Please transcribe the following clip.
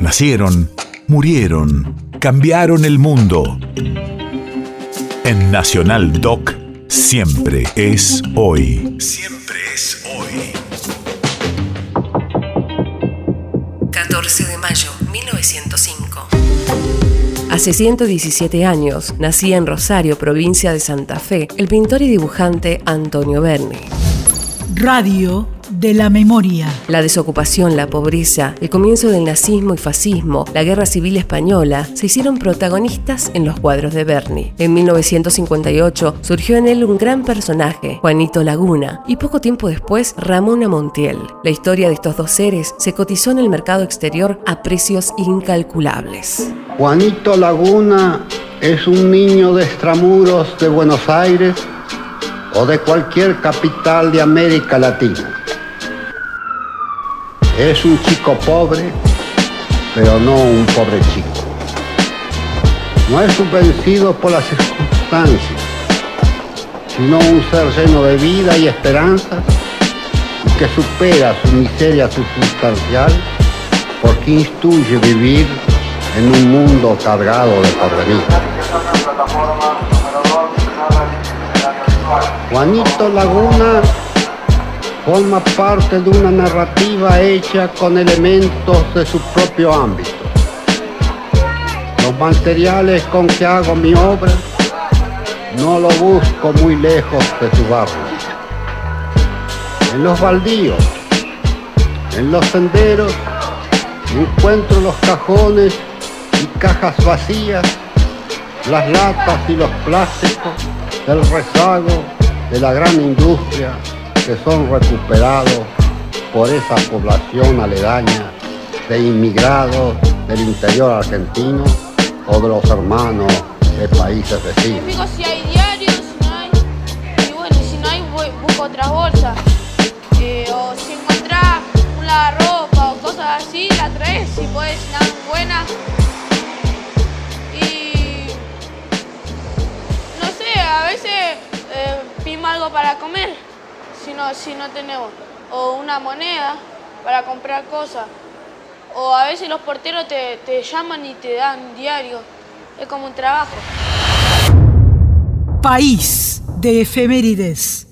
Nacieron, murieron, cambiaron el mundo. En Nacional Doc, siempre es hoy. Siempre es hoy. 14 de mayo, 1905. Hace 117 años nacía en Rosario, provincia de Santa Fe, el pintor y dibujante Antonio Berni. Radio de la memoria. La desocupación, la pobreza, el comienzo del nazismo y fascismo, la guerra civil española, se hicieron protagonistas en los cuadros de Berni. En 1958 surgió en él un gran personaje, Juanito Laguna, y poco tiempo después Ramona Montiel. La historia de estos dos seres se cotizó en el mercado exterior a precios incalculables. Juanito Laguna es un niño de extramuros de Buenos Aires o de cualquier capital de América Latina. Es un chico pobre, pero no un pobre chico. No es un vencido por las circunstancias, sino un ser lleno de vida y esperanza y que supera su miseria circunstancial porque instruye vivir en un mundo cargado de porvenir. Juanito Laguna forma parte de una narrativa hecha con elementos de su propio ámbito. Los materiales con que hago mi obra no lo busco muy lejos de su barrio. En los baldíos, en los senderos, encuentro los cajones y cajas vacías, las latas y los plásticos del rezago de la gran industria que son recuperados por esa población aledaña de inmigrados del interior argentino o de los hermanos de países vecinos. Fijo si hay diarios, si no hay. Y bueno, si no hay, busco otras bolsas. Eh, o si encontrás una ropa o cosas así, la traes, si puedes, nada buena. Y. No sé, a veces eh, pimo algo para comer si no, si no tenemos o una moneda para comprar cosas. O a veces los porteros te, te llaman y te dan diario. Es como un trabajo. País de efemérides.